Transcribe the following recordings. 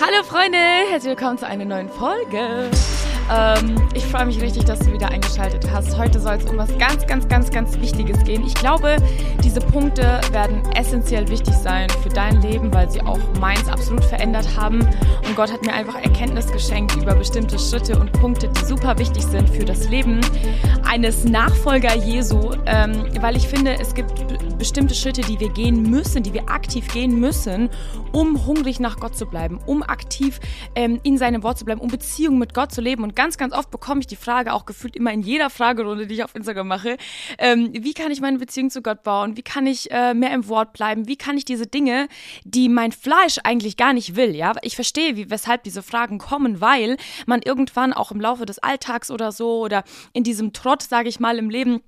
Hallo Freunde, herzlich willkommen zu einer neuen Folge. Ähm, ich freue mich richtig, dass du wieder eingeschaltet hast. Heute soll es um was ganz, ganz, ganz, ganz Wichtiges gehen. Ich glaube, diese Punkte werden essentiell wichtig sein für dein Leben, weil sie auch meins absolut verändert haben. Und Gott hat mir einfach Erkenntnis geschenkt über bestimmte Schritte und Punkte, die super wichtig sind für das Leben eines Nachfolger Jesu, ähm, weil ich finde, es gibt bestimmte Schritte, die wir gehen müssen, die wir aktiv gehen müssen, um hungrig nach Gott zu bleiben, um aktiv ähm, in seinem Wort zu bleiben, um Beziehungen mit Gott zu leben. Und ganz, ganz oft bekomme ich die Frage, auch gefühlt immer in jeder Fragerunde, die ich auf Instagram mache, ähm, wie kann ich meine Beziehung zu Gott bauen? Wie kann ich äh, mehr im Wort bleiben? Wie kann ich diese Dinge, die mein Fleisch eigentlich gar nicht will, ja? Ich verstehe, wie, weshalb diese Fragen kommen, weil man irgendwann auch im Laufe des Alltags oder so oder in diesem Trott, sage ich mal, im Leben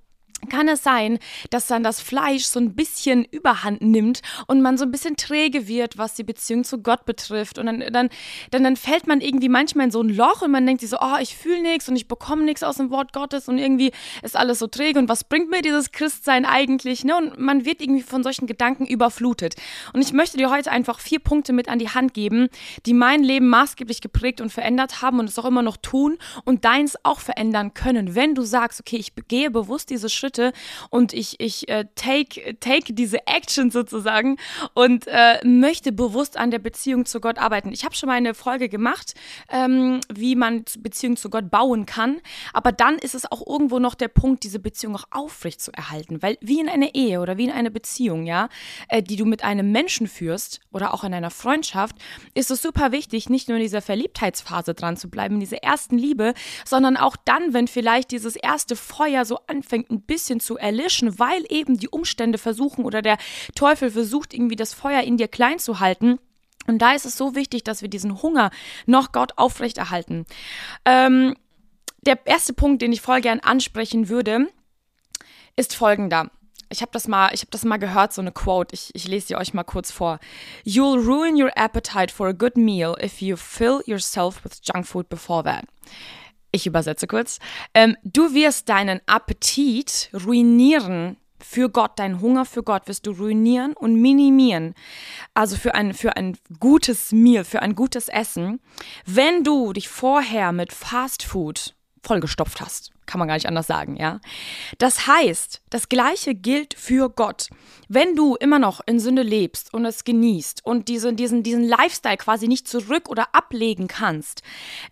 kann es sein, dass dann das Fleisch so ein bisschen überhand nimmt und man so ein bisschen träge wird, was die Beziehung zu Gott betrifft. Und dann, dann, dann, dann fällt man irgendwie manchmal in so ein Loch und man denkt sich so, oh, ich fühle nichts und ich bekomme nichts aus dem Wort Gottes und irgendwie ist alles so träge und was bringt mir dieses Christsein eigentlich? Ne? Und man wird irgendwie von solchen Gedanken überflutet. Und ich möchte dir heute einfach vier Punkte mit an die Hand geben, die mein Leben maßgeblich geprägt und verändert haben und es auch immer noch tun und deins auch verändern können, wenn du sagst, okay, ich gehe bewusst diese Schritte Schritte und ich, ich äh, take, take diese Action sozusagen und äh, möchte bewusst an der Beziehung zu Gott arbeiten. Ich habe schon mal eine Folge gemacht, ähm, wie man Beziehung zu Gott bauen kann, aber dann ist es auch irgendwo noch der Punkt, diese Beziehung auch aufrecht zu erhalten, weil wie in einer Ehe oder wie in einer Beziehung, ja, äh, die du mit einem Menschen führst oder auch in einer Freundschaft, ist es super wichtig, nicht nur in dieser Verliebtheitsphase dran zu bleiben, in dieser ersten Liebe, sondern auch dann, wenn vielleicht dieses erste Feuer so anfängt, ein bisschen bisschen zu erlischen, weil eben die Umstände versuchen oder der Teufel versucht, irgendwie das Feuer in dir klein zu halten. Und da ist es so wichtig, dass wir diesen Hunger noch Gott aufrechterhalten. Ähm, der erste Punkt, den ich voll gern ansprechen würde, ist folgender. Ich habe das mal, habe das mal gehört, so eine Quote. Ich, ich lese sie euch mal kurz vor. You'll ruin your appetite for a good meal if you fill yourself with junk food before that. Ich übersetze kurz. Ähm, du wirst deinen Appetit ruinieren für Gott, deinen Hunger für Gott wirst du ruinieren und minimieren. Also für ein, für ein gutes Meal, für ein gutes Essen, wenn du dich vorher mit Fast Food vollgestopft hast. Kann man gar nicht anders sagen, ja. Das heißt, das Gleiche gilt für Gott. Wenn du immer noch in Sünde lebst und es genießt und diese, diesen, diesen Lifestyle quasi nicht zurück oder ablegen kannst,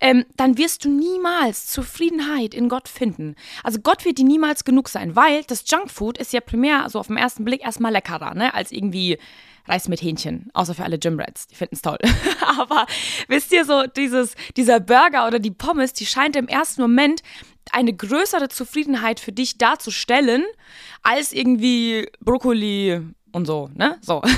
ähm, dann wirst du niemals Zufriedenheit in Gott finden. Also Gott wird dir niemals genug sein, weil das Junkfood ist ja primär, so auf den ersten Blick, erstmal leckerer, ne, als irgendwie Reis mit Hähnchen, außer für alle Gymrats, die finden es toll. Aber wisst ihr so, dieses, dieser Burger oder die Pommes, die scheint im ersten Moment eine größere Zufriedenheit für dich darzustellen, als irgendwie Brokkoli und so, ne? So.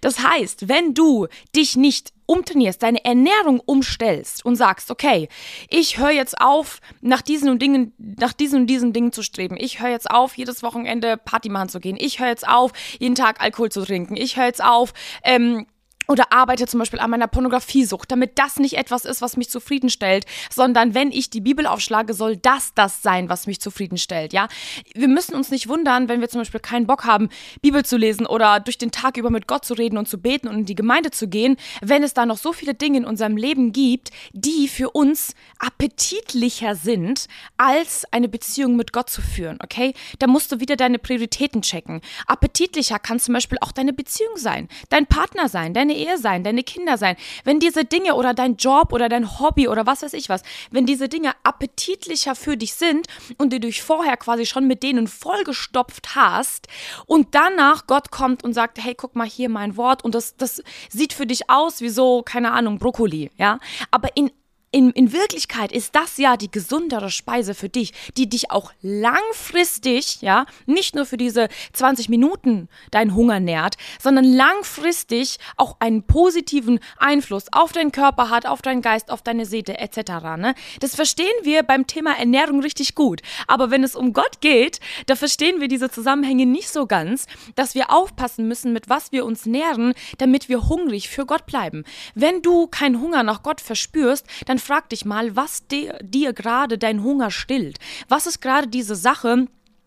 Das heißt, wenn du dich nicht umtrainierst, deine Ernährung umstellst und sagst, okay, ich höre jetzt auf, nach diesen und Dingen, nach diesen und diesen Dingen zu streben. Ich höre jetzt auf, jedes Wochenende Party machen zu gehen. Ich höre jetzt auf, jeden Tag Alkohol zu trinken. Ich höre jetzt auf, ähm, oder arbeite zum Beispiel an meiner Pornografiesucht, damit das nicht etwas ist, was mich zufriedenstellt, sondern wenn ich die Bibel aufschlage, soll das das sein, was mich zufriedenstellt, ja. Wir müssen uns nicht wundern, wenn wir zum Beispiel keinen Bock haben, Bibel zu lesen oder durch den Tag über mit Gott zu reden und zu beten und in die Gemeinde zu gehen, wenn es da noch so viele Dinge in unserem Leben gibt, die für uns appetitlicher sind, als eine Beziehung mit Gott zu führen, okay? Da musst du wieder deine Prioritäten checken. Appetitlicher kann zum Beispiel auch deine Beziehung sein, dein Partner sein, deine Ehe sein, deine Kinder sein, wenn diese Dinge oder dein Job oder dein Hobby oder was weiß ich was, wenn diese Dinge appetitlicher für dich sind und du dich vorher quasi schon mit denen vollgestopft hast und danach Gott kommt und sagt, hey, guck mal hier mein Wort und das, das sieht für dich aus wie so, keine Ahnung, Brokkoli, ja, aber in in, in Wirklichkeit ist das ja die gesundere Speise für dich, die dich auch langfristig, ja, nicht nur für diese 20 Minuten deinen Hunger nährt, sondern langfristig auch einen positiven Einfluss auf deinen Körper hat, auf deinen Geist, auf deine Seele etc. Ne? Das verstehen wir beim Thema Ernährung richtig gut. Aber wenn es um Gott geht, da verstehen wir diese Zusammenhänge nicht so ganz, dass wir aufpassen müssen, mit was wir uns nähren, damit wir hungrig für Gott bleiben. Wenn du keinen Hunger nach Gott verspürst, dann dann frag dich mal, was dir, dir gerade dein Hunger stillt. Was ist gerade diese Sache,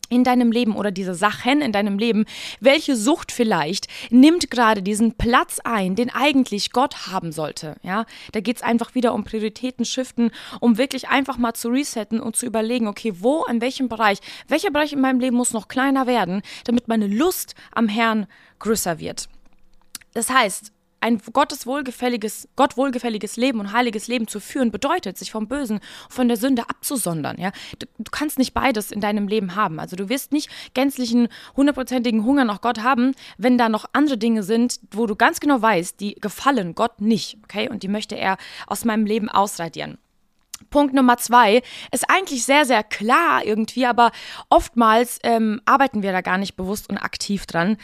in deinem Leben oder diese Sachen in deinem Leben, welche Sucht vielleicht nimmt gerade diesen Platz ein, den eigentlich Gott haben sollte. Ja, da geht es einfach wieder um Prioritäten shiften, um wirklich einfach mal zu resetten und zu überlegen, okay, wo, in welchem Bereich, welcher Bereich in meinem Leben muss noch kleiner werden, damit meine Lust am Herrn größer wird. Das heißt, ein Gottes wohlgefälliges, Gott wohlgefälliges Leben und heiliges Leben zu führen, bedeutet, sich vom Bösen, von der Sünde abzusondern. Ja? Du, du kannst nicht beides in deinem Leben haben. Also du wirst nicht gänzlichen, hundertprozentigen Hunger nach Gott haben, wenn da noch andere Dinge sind, wo du ganz genau weißt, die gefallen Gott nicht. Okay? Und die möchte er aus meinem Leben ausradieren. Punkt Nummer zwei ist eigentlich sehr, sehr klar irgendwie, aber oftmals ähm, arbeiten wir da gar nicht bewusst und aktiv dran.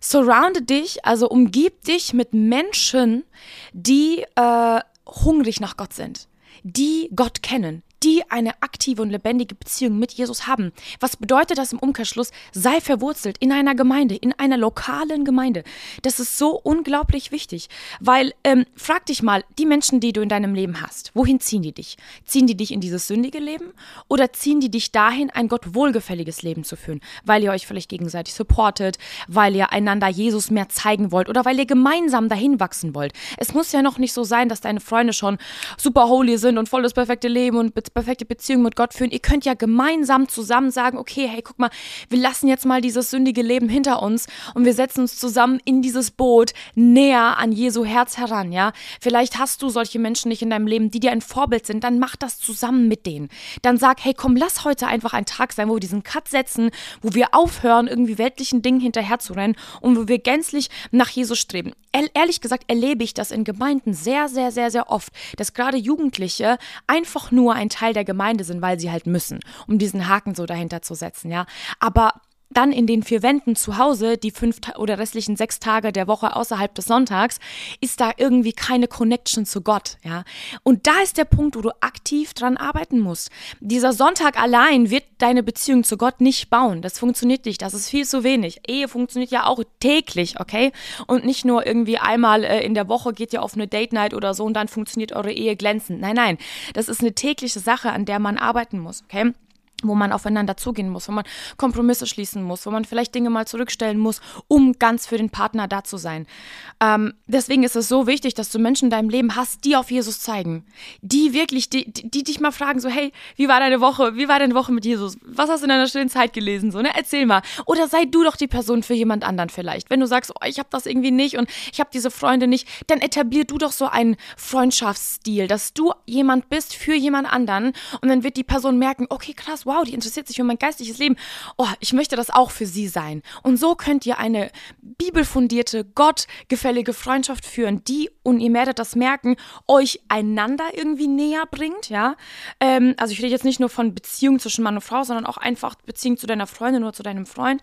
Surrounde dich, also umgib dich mit Menschen, die äh, hungrig nach Gott sind, die Gott kennen, die eine aktive und lebendige Beziehung mit Jesus haben. Was bedeutet das im Umkehrschluss? Sei verwurzelt in einer Gemeinde, in einer lokalen Gemeinde. Das ist so unglaublich wichtig, weil ähm, frag dich mal, die Menschen, die du in deinem Leben hast, wohin ziehen die dich? Ziehen die dich in dieses sündige Leben oder ziehen die dich dahin, ein Gott wohlgefälliges Leben zu führen, weil ihr euch vielleicht gegenseitig supportet, weil ihr einander Jesus mehr zeigen wollt oder weil ihr gemeinsam dahin wachsen wollt. Es muss ja noch nicht so sein, dass deine Freunde schon super holy sind und voll das perfekte Leben und perfekte Beziehung mit Gott führen. Ihr könnt ja gemeinsam zusammen sagen, okay, hey, guck mal, wir lassen jetzt mal dieses sündige Leben hinter uns und wir setzen uns zusammen in dieses Boot näher an Jesu Herz heran, ja? Vielleicht hast du solche Menschen nicht in deinem Leben, die dir ein Vorbild sind, dann mach das zusammen mit denen. Dann sag, hey, komm, lass heute einfach ein Tag sein, wo wir diesen Cut setzen, wo wir aufhören, irgendwie weltlichen Dingen hinterherzurennen und wo wir gänzlich nach Jesus streben. Ehrlich gesagt erlebe ich das in Gemeinden sehr, sehr, sehr, sehr oft, dass gerade Jugendliche einfach nur ein Teil der Gemeinde sind, weil sie halt müssen, um diesen Haken so dahinter zu setzen, ja. Aber dann in den vier Wänden zu Hause, die fünf oder restlichen sechs Tage der Woche außerhalb des Sonntags, ist da irgendwie keine Connection zu Gott, ja. Und da ist der Punkt, wo du aktiv dran arbeiten musst. Dieser Sonntag allein wird deine Beziehung zu Gott nicht bauen. Das funktioniert nicht. Das ist viel zu wenig. Ehe funktioniert ja auch täglich, okay? Und nicht nur irgendwie einmal äh, in der Woche geht ihr auf eine Date Night oder so und dann funktioniert eure Ehe glänzend. Nein, nein. Das ist eine tägliche Sache, an der man arbeiten muss, okay? Wo man aufeinander zugehen muss, wo man Kompromisse schließen muss, wo man vielleicht Dinge mal zurückstellen muss, um ganz für den Partner da zu sein. Ähm, deswegen ist es so wichtig, dass du Menschen in deinem Leben hast, die auf Jesus zeigen, die wirklich, die, die, die dich mal fragen, so hey, wie war deine Woche, wie war deine Woche mit Jesus, was hast du in deiner stillen Zeit gelesen, so ne, erzähl mal. Oder sei du doch die Person für jemand anderen vielleicht. Wenn du sagst, oh, ich habe das irgendwie nicht und ich habe diese Freunde nicht, dann etablier du doch so einen Freundschaftsstil, dass du jemand bist für jemand anderen und dann wird die Person merken, okay, krass, wow, wow, die interessiert sich für mein geistliches Leben. Oh, ich möchte das auch für sie sein. Und so könnt ihr eine bibelfundierte, gottgefällige Freundschaft führen, die, und ihr werdet das merken, euch einander irgendwie näher bringt, ja. Ähm, also ich rede jetzt nicht nur von Beziehungen zwischen Mann und Frau, sondern auch einfach Beziehung zu deiner Freundin oder zu deinem Freund.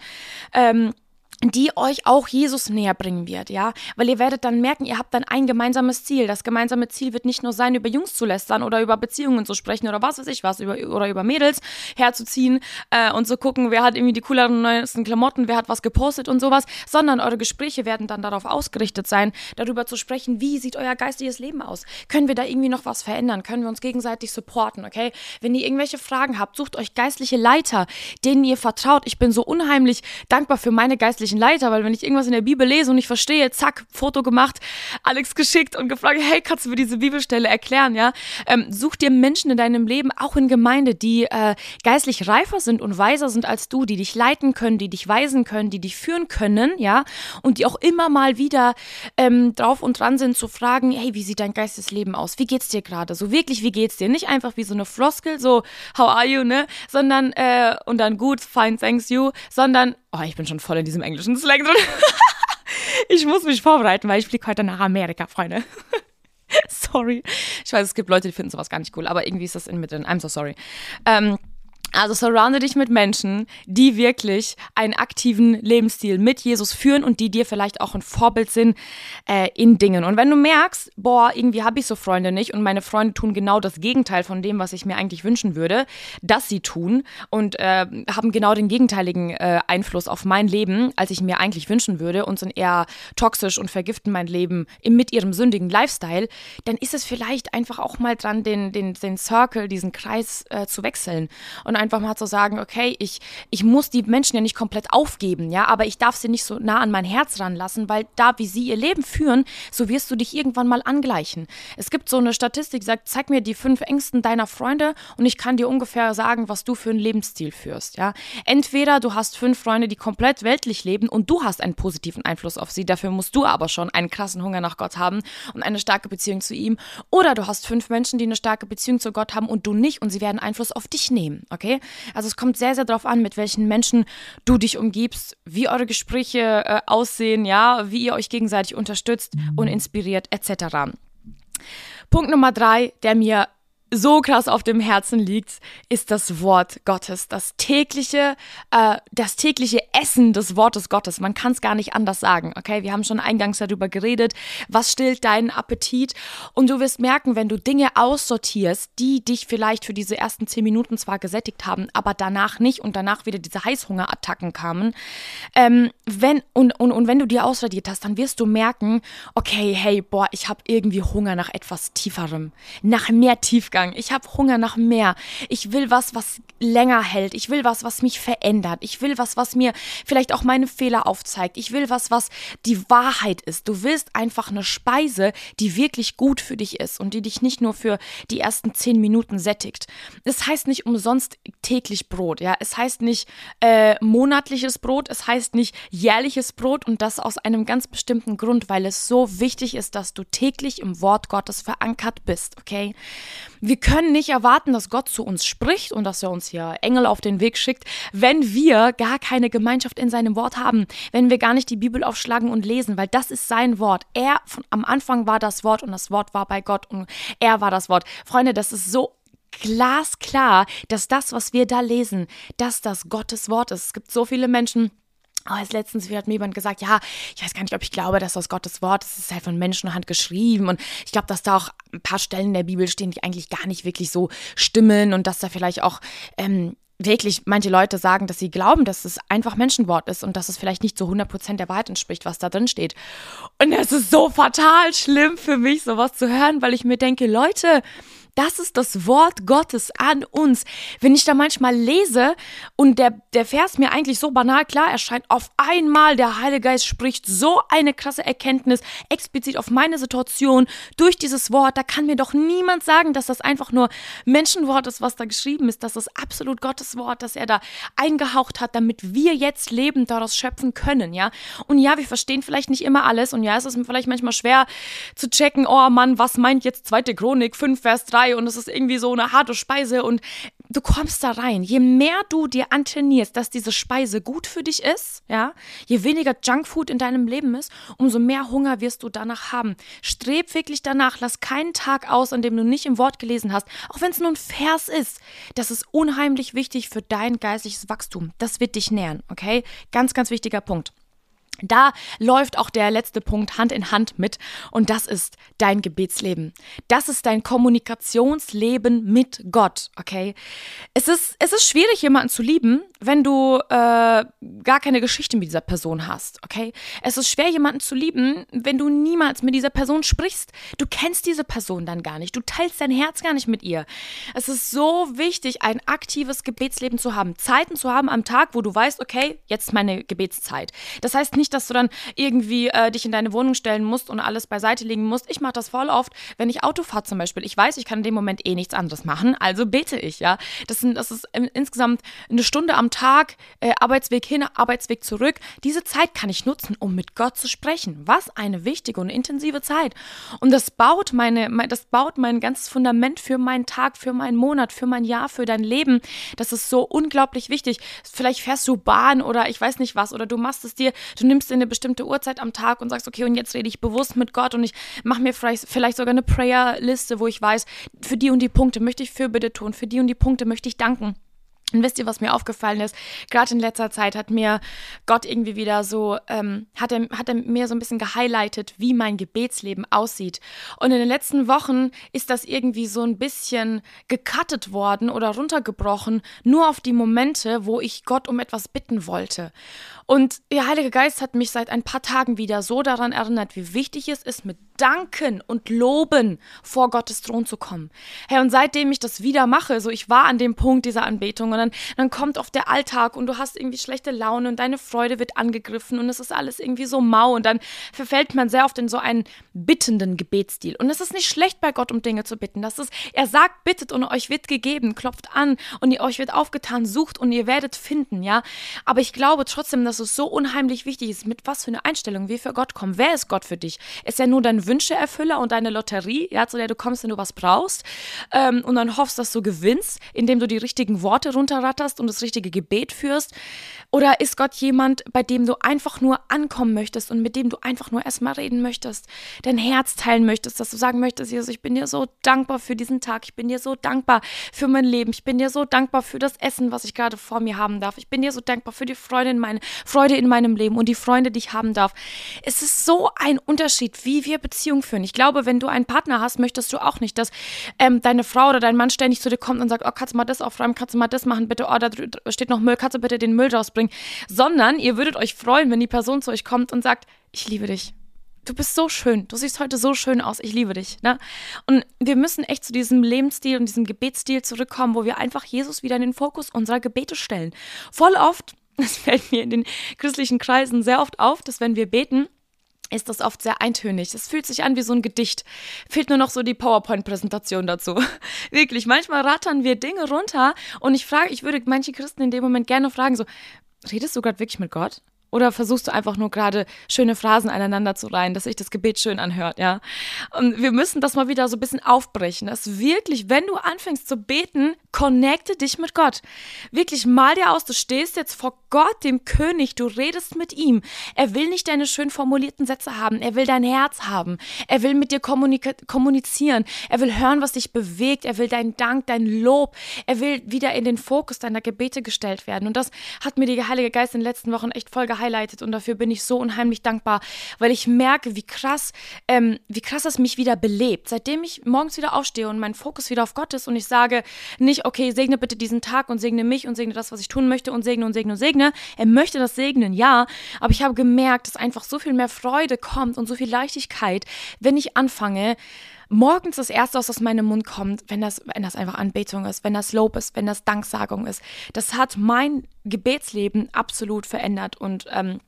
Ähm, die euch auch Jesus näher bringen wird, ja, weil ihr werdet dann merken, ihr habt dann ein gemeinsames Ziel. Das gemeinsame Ziel wird nicht nur sein, über Jungs zu lästern oder über Beziehungen zu sprechen oder was weiß ich was, über, oder über Mädels herzuziehen äh, und zu gucken, wer hat irgendwie die cooleren neuesten Klamotten, wer hat was gepostet und sowas, sondern eure Gespräche werden dann darauf ausgerichtet sein, darüber zu sprechen, wie sieht euer geistiges Leben aus? Können wir da irgendwie noch was verändern? Können wir uns gegenseitig supporten, okay? Wenn ihr irgendwelche Fragen habt, sucht euch geistliche Leiter, denen ihr vertraut. Ich bin so unheimlich dankbar für meine geistliche geistlichen Leiter, weil wenn ich irgendwas in der Bibel lese und ich verstehe, zack, Foto gemacht, Alex geschickt und gefragt, hey, kannst du mir diese Bibelstelle erklären, ja? Ähm, such dir Menschen in deinem Leben, auch in Gemeinde, die äh, geistlich reifer sind und weiser sind als du, die dich leiten können, die dich weisen können, die dich führen können, ja? Und die auch immer mal wieder ähm, drauf und dran sind zu fragen, hey, wie sieht dein Geistesleben aus? Wie geht's dir gerade? So wirklich, wie geht's dir? Nicht einfach wie so eine Floskel, so, how are you, ne? Sondern, äh, und dann gut, fine, thanks you, sondern Oh, ich bin schon voll in diesem englischen Slang drin. ich muss mich vorbereiten, weil ich fliege heute nach Amerika, Freunde. sorry. Ich weiß, es gibt Leute, die finden sowas gar nicht cool, aber irgendwie ist das in mit drin. I'm so sorry. Ähm, also surrounde dich mit Menschen, die wirklich einen aktiven Lebensstil mit Jesus führen und die dir vielleicht auch ein Vorbild sind äh, in Dingen. Und wenn du merkst, boah, irgendwie habe ich so Freunde nicht und meine Freunde tun genau das Gegenteil von dem, was ich mir eigentlich wünschen würde, dass sie tun und äh, haben genau den gegenteiligen äh, Einfluss auf mein Leben, als ich mir eigentlich wünschen würde und sind eher toxisch und vergiften mein Leben mit ihrem sündigen Lifestyle, dann ist es vielleicht einfach auch mal dran, den, den, den Circle, diesen Kreis äh, zu wechseln und einfach mal zu sagen, okay, ich, ich muss die Menschen ja nicht komplett aufgeben, ja, aber ich darf sie nicht so nah an mein Herz ranlassen, weil da, wie sie ihr Leben führen, so wirst du dich irgendwann mal angleichen. Es gibt so eine Statistik, die sagt, zeig mir die fünf Ängsten deiner Freunde und ich kann dir ungefähr sagen, was du für einen Lebensstil führst, ja. Entweder du hast fünf Freunde, die komplett weltlich leben und du hast einen positiven Einfluss auf sie, dafür musst du aber schon einen krassen Hunger nach Gott haben und eine starke Beziehung zu ihm. Oder du hast fünf Menschen, die eine starke Beziehung zu Gott haben und du nicht und sie werden Einfluss auf dich nehmen, okay? Also es kommt sehr, sehr darauf an, mit welchen Menschen du dich umgibst, wie eure Gespräche äh, aussehen, ja, wie ihr euch gegenseitig unterstützt und inspiriert, etc. Punkt Nummer drei, der mir so krass auf dem Herzen liegt, ist das Wort Gottes, das tägliche, äh, das tägliche Essen des Wortes Gottes. Man kann es gar nicht anders sagen. Okay, wir haben schon eingangs darüber geredet, was stillt deinen Appetit und du wirst merken, wenn du Dinge aussortierst, die dich vielleicht für diese ersten zehn Minuten zwar gesättigt haben, aber danach nicht und danach wieder diese Heißhungerattacken kamen. Ähm, wenn und, und und wenn du die aussortiert hast, dann wirst du merken, okay, hey, boah, ich habe irgendwie Hunger nach etwas tieferem, nach mehr Tiefgang Tiefgang. Ich habe Hunger nach mehr. Ich will was, was länger hält. Ich will was, was mich verändert. Ich will was, was mir vielleicht auch meine Fehler aufzeigt. Ich will was, was die Wahrheit ist. Du willst einfach eine Speise, die wirklich gut für dich ist und die dich nicht nur für die ersten zehn Minuten sättigt. Es heißt nicht umsonst täglich Brot. Ja, es heißt nicht äh, monatliches Brot. Es heißt nicht jährliches Brot und das aus einem ganz bestimmten Grund, weil es so wichtig ist, dass du täglich im Wort Gottes verankert bist. Okay? Wir können nicht erwarten, dass Gott zu uns spricht und dass er uns hier Engel auf den Weg schickt, wenn wir gar keine Gemeinschaft in seinem Wort haben, wenn wir gar nicht die Bibel aufschlagen und lesen, weil das ist sein Wort. Er von, am Anfang war das Wort und das Wort war bei Gott und er war das Wort. Freunde, das ist so glasklar, dass das, was wir da lesen, dass das Gottes Wort ist. Es gibt so viele Menschen, Oh, als letztens hat mir jemand gesagt, ja, ich weiß gar nicht, ob ich glaube, dass das Gottes Wort ist. Es ist halt von Menschenhand geschrieben. Und ich glaube, dass da auch ein paar Stellen in der Bibel stehen, die eigentlich gar nicht wirklich so stimmen und dass da vielleicht auch ähm, wirklich manche Leute sagen, dass sie glauben, dass es einfach Menschenwort ist und dass es vielleicht nicht zu 100% der Wahrheit entspricht, was da drin steht. Und es ist so fatal schlimm für mich, sowas zu hören, weil ich mir denke, Leute, das ist das Wort Gottes an uns. Wenn ich da manchmal lese und der, der Vers mir eigentlich so banal klar erscheint, auf einmal der Heilige Geist spricht so eine krasse Erkenntnis explizit auf meine Situation durch dieses Wort, da kann mir doch niemand sagen, dass das einfach nur Menschenwort ist, was da geschrieben ist, das absolut Gottes Wort, das er da eingehaucht hat, damit wir jetzt leben, daraus schöpfen können, ja. Und ja, wir verstehen vielleicht nicht immer alles und ja, es ist vielleicht manchmal schwer zu checken, oh Mann, was meint jetzt zweite Chronik 5 Vers 3 und es ist irgendwie so eine harte Speise und du kommst da rein. Je mehr du dir antrainierst, dass diese Speise gut für dich ist, ja, je weniger Junkfood in deinem Leben ist, umso mehr Hunger wirst du danach haben. Streb wirklich danach, lass keinen Tag aus, an dem du nicht im Wort gelesen hast, auch wenn es nur ein Vers ist. Das ist unheimlich wichtig für dein geistliches Wachstum. Das wird dich nähern, okay? Ganz, ganz wichtiger Punkt. Da läuft auch der letzte Punkt Hand in Hand mit und das ist dein Gebetsleben. Das ist dein Kommunikationsleben mit Gott, okay? Es ist, es ist schwierig, jemanden zu lieben, wenn du äh, gar keine Geschichte mit dieser Person hast, okay? Es ist schwer, jemanden zu lieben, wenn du niemals mit dieser Person sprichst. Du kennst diese Person dann gar nicht. Du teilst dein Herz gar nicht mit ihr. Es ist so wichtig, ein aktives Gebetsleben zu haben. Zeiten zu haben am Tag, wo du weißt, okay, jetzt ist meine Gebetszeit. Das heißt nicht, dass du dann irgendwie äh, dich in deine Wohnung stellen musst und alles beiseite legen musst. Ich mache das voll oft, wenn ich Auto fahre zum Beispiel. Ich weiß, ich kann in dem Moment eh nichts anderes machen, also bete ich, ja. Das, sind, das ist insgesamt eine Stunde am Tag, äh, Arbeitsweg hin, Arbeitsweg zurück. Diese Zeit kann ich nutzen, um mit Gott zu sprechen. Was eine wichtige und intensive Zeit. Und das baut meine, das baut mein ganzes Fundament für meinen Tag, für meinen Monat, für mein Jahr, für dein Leben. Das ist so unglaublich wichtig. Vielleicht fährst du Bahn oder ich weiß nicht was oder du machst es dir, du nimmst eine bestimmte Uhrzeit am Tag und sagst, okay, und jetzt rede ich bewusst mit Gott und ich mache mir vielleicht, vielleicht sogar eine Prayer-Liste, wo ich weiß, für die und die Punkte möchte ich Fürbitte tun, für die und die Punkte möchte ich danken. Und wisst ihr, was mir aufgefallen ist? Gerade in letzter Zeit hat mir Gott irgendwie wieder so, ähm, hat, er, hat er mir so ein bisschen gehighlightet, wie mein Gebetsleben aussieht. Und in den letzten Wochen ist das irgendwie so ein bisschen gecuttet worden oder runtergebrochen, nur auf die Momente, wo ich Gott um etwas bitten wollte. Und der Heilige Geist hat mich seit ein paar Tagen wieder so daran erinnert, wie wichtig es ist, mit Danken und Loben vor Gottes Thron zu kommen. Hey, und seitdem ich das wieder mache, so ich war an dem Punkt dieser Anbetung dann, dann kommt oft der Alltag und du hast irgendwie schlechte Laune und deine Freude wird angegriffen und es ist alles irgendwie so mau und dann verfällt man sehr oft in so einen bittenden Gebetsstil. Und es ist nicht schlecht bei Gott, um Dinge zu bitten. Das ist, er sagt, bittet und euch wird gegeben, klopft an und ihr euch wird aufgetan, sucht und ihr werdet finden, ja. Aber ich glaube trotzdem, dass es so unheimlich wichtig ist, mit was für eine Einstellung wir für Gott kommen. Wer ist Gott für dich? Ist er nur dein Wünscheerfüller und deine Lotterie, ja, zu der du kommst, wenn du was brauchst ähm, und dann hoffst, dass du gewinnst, indem du die richtigen Worte runterratterst und das richtige Gebet führst? Oder ist Gott jemand, bei dem du einfach nur ankommen möchtest und mit dem du einfach nur erstmal reden möchtest, dein Herz teilen möchtest, dass du sagen möchtest, Jesus, ich bin dir so dankbar für diesen Tag, ich bin dir so dankbar für mein Leben, ich bin dir so dankbar für das Essen, was ich gerade vor mir haben darf, ich bin dir so dankbar für die Freude in, meine, Freude in meinem Leben und die Freunde, die ich haben darf. Es ist so ein Unterschied, wie wir Beziehungen führen. Ich glaube, wenn du einen Partner hast, möchtest du auch nicht, dass ähm, deine Frau oder dein Mann ständig zu dir kommt und sagt, oh, kannst du mal das aufräumen, kannst du mal das machen, bitte, oh, da steht noch Müll, kannst du bitte den Müll rausbringen bringen, sondern ihr würdet euch freuen, wenn die Person zu euch kommt und sagt, ich liebe dich. Du bist so schön, du siehst heute so schön aus, ich liebe dich. Ne? Und wir müssen echt zu diesem Lebensstil und diesem Gebetsstil zurückkommen, wo wir einfach Jesus wieder in den Fokus unserer Gebete stellen. Voll oft, das fällt mir in den christlichen Kreisen sehr oft auf, dass wenn wir beten, ist das oft sehr eintönig. Es fühlt sich an wie so ein Gedicht. Fehlt nur noch so die PowerPoint-Präsentation dazu. Wirklich, manchmal rattern wir Dinge runter und ich frage, ich würde manche Christen in dem Moment gerne fragen, so, redest du gerade wirklich mit Gott? Oder versuchst du einfach nur gerade schöne Phrasen aneinander zu reihen, dass sich das Gebet schön anhört, ja? Und wir müssen das mal wieder so ein bisschen aufbrechen, dass wirklich, wenn du anfängst zu beten, connecte dich mit Gott. Wirklich, mal dir aus, du stehst jetzt vor Gott, dem König, du redest mit ihm. Er will nicht deine schön formulierten Sätze haben, er will dein Herz haben. Er will mit dir kommunizieren. Er will hören, was dich bewegt. Er will deinen Dank, dein Lob. Er will wieder in den Fokus deiner Gebete gestellt werden. Und das hat mir der Heilige Geist in den letzten Wochen echt voll gehighlightet und dafür bin ich so unheimlich dankbar, weil ich merke, wie krass, ähm, wie krass es mich wieder belebt. Seitdem ich morgens wieder aufstehe und mein Fokus wieder auf Gott ist und ich sage nicht, okay, segne bitte diesen Tag und segne mich und segne das, was ich tun möchte und segne und segne und segne. Er möchte das segnen, ja, aber ich habe gemerkt, dass einfach so viel mehr Freude kommt und so viel Leichtigkeit, wenn ich anfange, morgens das Erste, was aus meinem Mund kommt, wenn das, wenn das einfach Anbetung ist, wenn das Lob ist, wenn das Danksagung ist. Das hat mein Gebetsleben absolut verändert und ähm,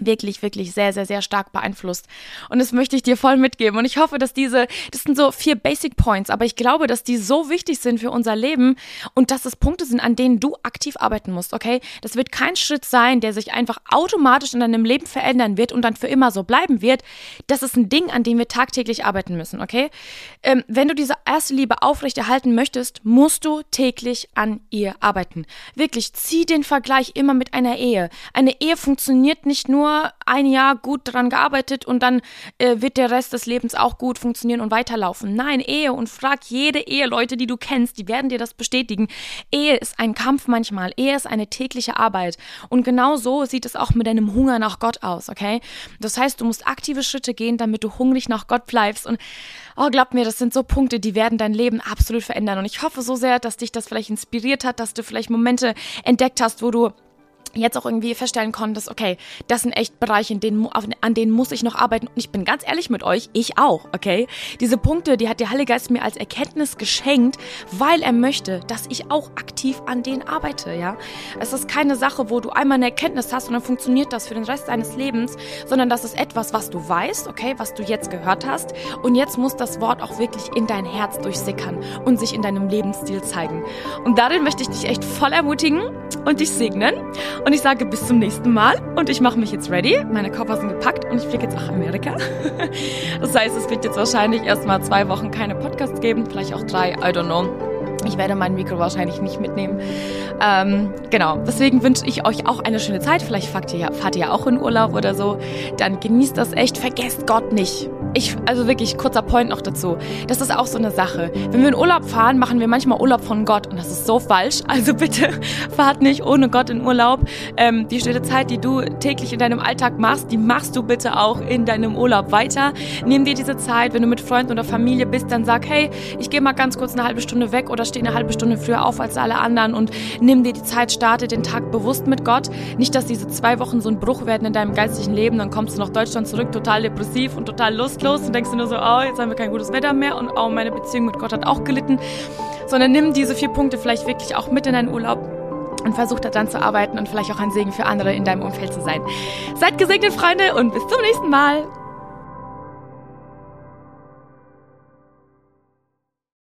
wirklich, wirklich sehr, sehr, sehr stark beeinflusst. Und das möchte ich dir voll mitgeben. Und ich hoffe, dass diese, das sind so vier Basic Points, aber ich glaube, dass die so wichtig sind für unser Leben und dass es Punkte sind, an denen du aktiv arbeiten musst, okay? Das wird kein Schritt sein, der sich einfach automatisch in deinem Leben verändern wird und dann für immer so bleiben wird. Das ist ein Ding, an dem wir tagtäglich arbeiten müssen, okay? Ähm, wenn du diese erste Liebe aufrechterhalten möchtest, musst du täglich an ihr arbeiten. Wirklich, zieh den Vergleich immer mit einer Ehe. Eine Ehe funktioniert nicht nur nur ein Jahr gut daran gearbeitet und dann äh, wird der Rest des Lebens auch gut funktionieren und weiterlaufen. Nein, Ehe und frag jede Eheleute, die du kennst, die werden dir das bestätigen. Ehe ist ein Kampf manchmal. Ehe ist eine tägliche Arbeit. Und genau so sieht es auch mit deinem Hunger nach Gott aus, okay? Das heißt, du musst aktive Schritte gehen, damit du hungrig nach Gott bleibst. Und oh, glaub mir, das sind so Punkte, die werden dein Leben absolut verändern. Und ich hoffe so sehr, dass dich das vielleicht inspiriert hat, dass du vielleicht Momente entdeckt hast, wo du jetzt auch irgendwie feststellen konntest, okay, das sind echt Bereiche, in denen, an denen muss ich noch arbeiten. Und ich bin ganz ehrlich mit euch, ich auch, okay? Diese Punkte, die hat der Heilige Geist mir als Erkenntnis geschenkt, weil er möchte, dass ich auch aktiv an denen arbeite, ja? Es ist keine Sache, wo du einmal eine Erkenntnis hast und dann funktioniert das für den Rest deines Lebens, sondern das ist etwas, was du weißt, okay, was du jetzt gehört hast. Und jetzt muss das Wort auch wirklich in dein Herz durchsickern und sich in deinem Lebensstil zeigen. Und darin möchte ich dich echt voll ermutigen und dich segnen. Und ich sage bis zum nächsten Mal und ich mache mich jetzt ready. Meine Koffer sind gepackt und ich fliege jetzt nach Amerika. Das heißt, es wird jetzt wahrscheinlich erstmal zwei Wochen keine Podcasts geben, vielleicht auch drei, I don't know. Ich werde mein Mikro wahrscheinlich nicht mitnehmen. Ähm, genau, deswegen wünsche ich euch auch eine schöne Zeit. Vielleicht fahrt ihr, fahrt ihr ja auch in Urlaub oder so. Dann genießt das echt. Vergesst Gott nicht. Ich, also wirklich, kurzer Point noch dazu. Das ist auch so eine Sache. Wenn wir in Urlaub fahren, machen wir manchmal Urlaub von Gott. Und das ist so falsch. Also bitte fahrt nicht ohne Gott in Urlaub. Ähm, die stille Zeit, die du täglich in deinem Alltag machst, die machst du bitte auch in deinem Urlaub weiter. Nimm dir diese Zeit. Wenn du mit Freunden oder Familie bist, dann sag, hey, ich gehe mal ganz kurz eine halbe Stunde weg oder steh eine halbe Stunde früher auf als alle anderen und nimm dir die Zeit, starte den Tag bewusst mit Gott. Nicht, dass diese zwei Wochen so ein Bruch werden in deinem geistigen Leben, dann kommst du nach Deutschland zurück, total depressiv und total lustlos und denkst du nur so, oh, jetzt haben wir kein gutes Wetter mehr und oh, meine Beziehung mit Gott hat auch gelitten. Sondern nimm diese vier Punkte vielleicht wirklich auch mit in deinen Urlaub und versuch daran zu arbeiten und vielleicht auch ein Segen für andere in deinem Umfeld zu sein. Seid gesegnet, Freunde, und bis zum nächsten Mal.